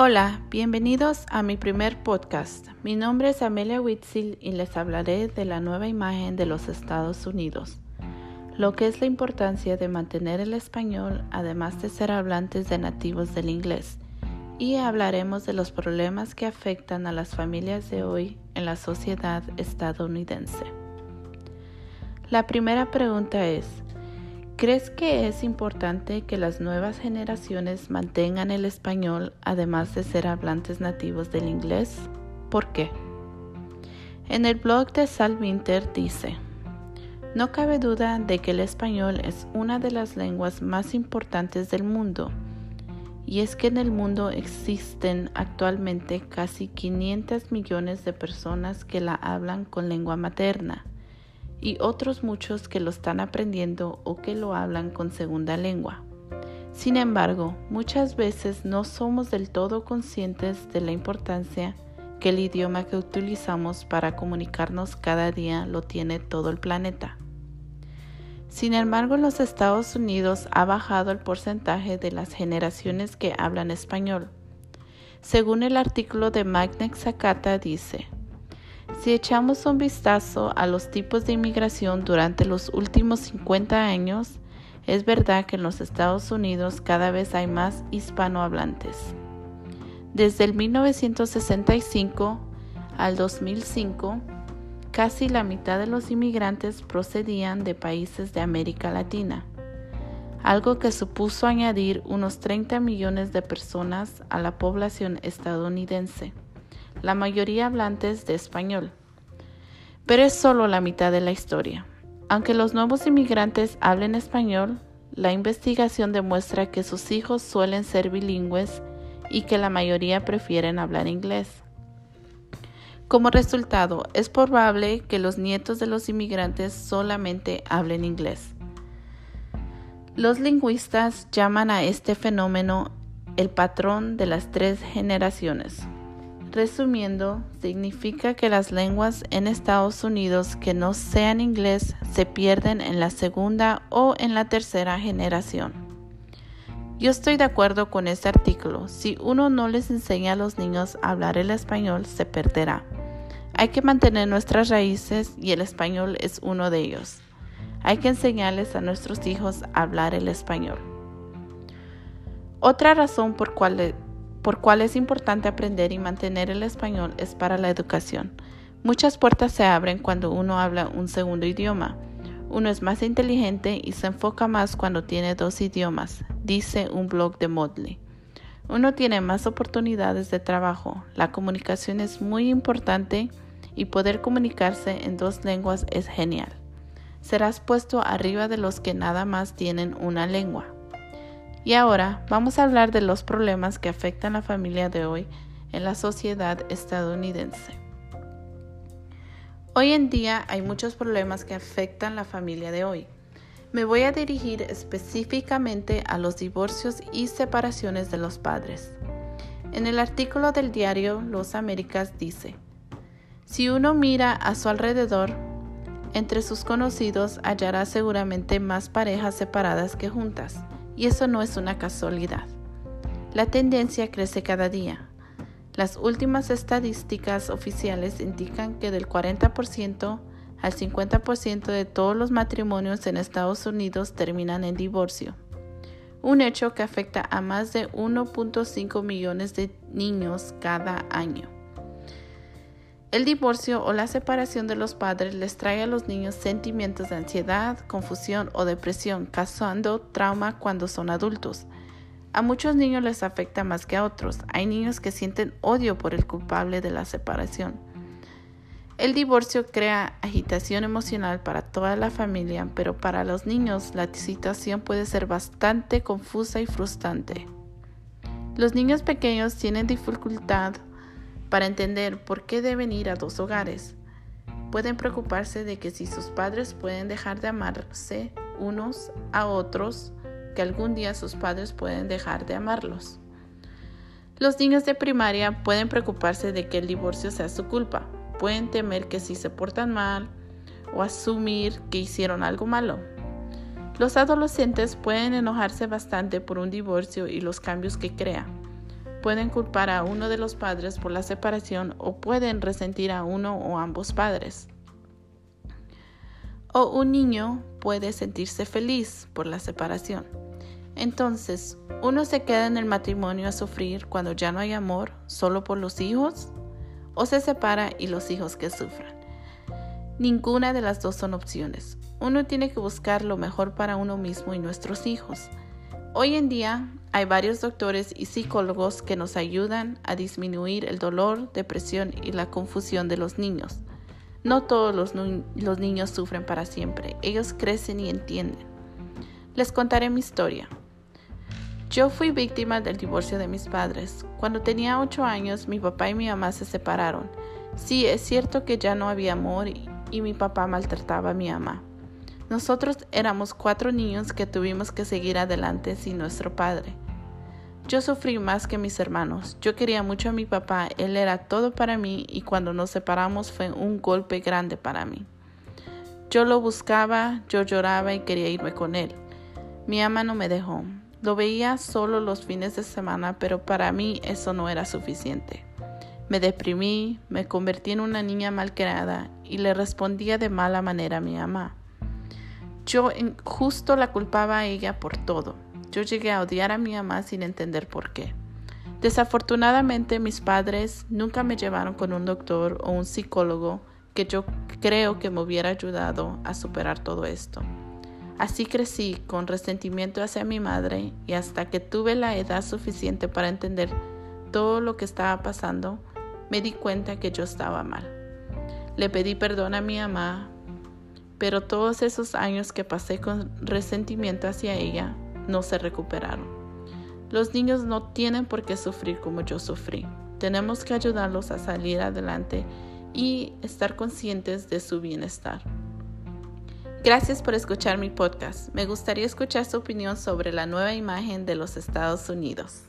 Hola, bienvenidos a mi primer podcast. Mi nombre es Amelia Witzel y les hablaré de la nueva imagen de los Estados Unidos, lo que es la importancia de mantener el español además de ser hablantes de nativos del inglés, y hablaremos de los problemas que afectan a las familias de hoy en la sociedad estadounidense. La primera pregunta es, ¿Crees que es importante que las nuevas generaciones mantengan el español además de ser hablantes nativos del inglés? ¿Por qué? En el blog de Sal Winter dice, no cabe duda de que el español es una de las lenguas más importantes del mundo, y es que en el mundo existen actualmente casi 500 millones de personas que la hablan con lengua materna y otros muchos que lo están aprendiendo o que lo hablan con segunda lengua. Sin embargo, muchas veces no somos del todo conscientes de la importancia que el idioma que utilizamos para comunicarnos cada día lo tiene todo el planeta. Sin embargo, en los Estados Unidos ha bajado el porcentaje de las generaciones que hablan español. Según el artículo de Magnex Zakata dice, si echamos un vistazo a los tipos de inmigración durante los últimos 50 años, es verdad que en los Estados Unidos cada vez hay más hispanohablantes. Desde el 1965 al 2005, casi la mitad de los inmigrantes procedían de países de América Latina, algo que supuso añadir unos 30 millones de personas a la población estadounidense la mayoría hablantes de español. Pero es solo la mitad de la historia. Aunque los nuevos inmigrantes hablen español, la investigación demuestra que sus hijos suelen ser bilingües y que la mayoría prefieren hablar inglés. Como resultado, es probable que los nietos de los inmigrantes solamente hablen inglés. Los lingüistas llaman a este fenómeno el patrón de las tres generaciones. Resumiendo, significa que las lenguas en Estados Unidos que no sean inglés se pierden en la segunda o en la tercera generación. Yo estoy de acuerdo con este artículo. Si uno no les enseña a los niños a hablar el español, se perderá. Hay que mantener nuestras raíces y el español es uno de ellos. Hay que enseñarles a nuestros hijos a hablar el español. Otra razón por cual por cuál es importante aprender y mantener el español es para la educación. Muchas puertas se abren cuando uno habla un segundo idioma. Uno es más inteligente y se enfoca más cuando tiene dos idiomas, dice un blog de Modley. Uno tiene más oportunidades de trabajo. La comunicación es muy importante y poder comunicarse en dos lenguas es genial. Serás puesto arriba de los que nada más tienen una lengua. Y ahora vamos a hablar de los problemas que afectan a la familia de hoy en la sociedad estadounidense. Hoy en día hay muchos problemas que afectan la familia de hoy. Me voy a dirigir específicamente a los divorcios y separaciones de los padres. En el artículo del diario Los Américas dice, si uno mira a su alrededor, entre sus conocidos hallará seguramente más parejas separadas que juntas y eso no es una casualidad. La tendencia crece cada día. Las últimas estadísticas oficiales indican que del 40% al 50% de todos los matrimonios en Estados Unidos terminan en divorcio, un hecho que afecta a más de 1.5 millones de niños cada año. El divorcio o la separación de los padres les trae a los niños sentimientos de ansiedad, confusión o depresión, causando trauma cuando son adultos. A muchos niños les afecta más que a otros. Hay niños que sienten odio por el culpable de la separación. El divorcio crea agitación emocional para toda la familia, pero para los niños la situación puede ser bastante confusa y frustrante. Los niños pequeños tienen dificultad para entender por qué deben ir a dos hogares. Pueden preocuparse de que si sus padres pueden dejar de amarse unos a otros, que algún día sus padres pueden dejar de amarlos. Los niños de primaria pueden preocuparse de que el divorcio sea su culpa. Pueden temer que si se portan mal o asumir que hicieron algo malo. Los adolescentes pueden enojarse bastante por un divorcio y los cambios que crea. Pueden culpar a uno de los padres por la separación o pueden resentir a uno o ambos padres. O un niño puede sentirse feliz por la separación. Entonces, ¿uno se queda en el matrimonio a sufrir cuando ya no hay amor solo por los hijos? ¿O se separa y los hijos que sufran? Ninguna de las dos son opciones. Uno tiene que buscar lo mejor para uno mismo y nuestros hijos. Hoy en día hay varios doctores y psicólogos que nos ayudan a disminuir el dolor, depresión y la confusión de los niños. No todos los, niños sufren para siempre, ellos crecen y entienden. Les contaré mi historia. Yo fui víctima del divorcio de mis padres. Cuando tenía 8 años, mi papá y mi mamá se separaron. Sí, es cierto que ya no había amor y, y mi papá maltrataba a mi mamá. Nosotros éramos cuatro niños que tuvimos que seguir adelante sin nuestro padre. Yo sufrí más que mis hermanos. Yo quería mucho a mi papá, él era todo para mí y cuando nos separamos fue un golpe grande para mí. Yo lo buscaba, yo lloraba y quería irme con él. Mi ama no me dejó. Lo veía solo los fines de semana, pero para mí eso no era suficiente. Me deprimí, me convertí en una niña mal creada y le respondía de mala manera a mi mamá. Yo justo la culpaba a ella por todo. Yo llegué a odiar a mi mamá sin entender por qué. Desafortunadamente mis padres nunca me llevaron con un doctor o un psicólogo que yo creo que me hubiera ayudado a superar todo esto. Así crecí con resentimiento hacia mi madre y hasta que tuve la edad suficiente para entender todo lo que estaba pasando, me di cuenta que yo estaba mal. Le pedí perdón a mi mamá pero todos esos años que pasé con resentimiento hacia ella no se recuperaron. Los niños no tienen por qué sufrir como yo sufrí. Tenemos que ayudarlos a salir adelante y estar conscientes de su bienestar. Gracias por escuchar mi podcast. Me gustaría escuchar su opinión sobre la nueva imagen de los Estados Unidos.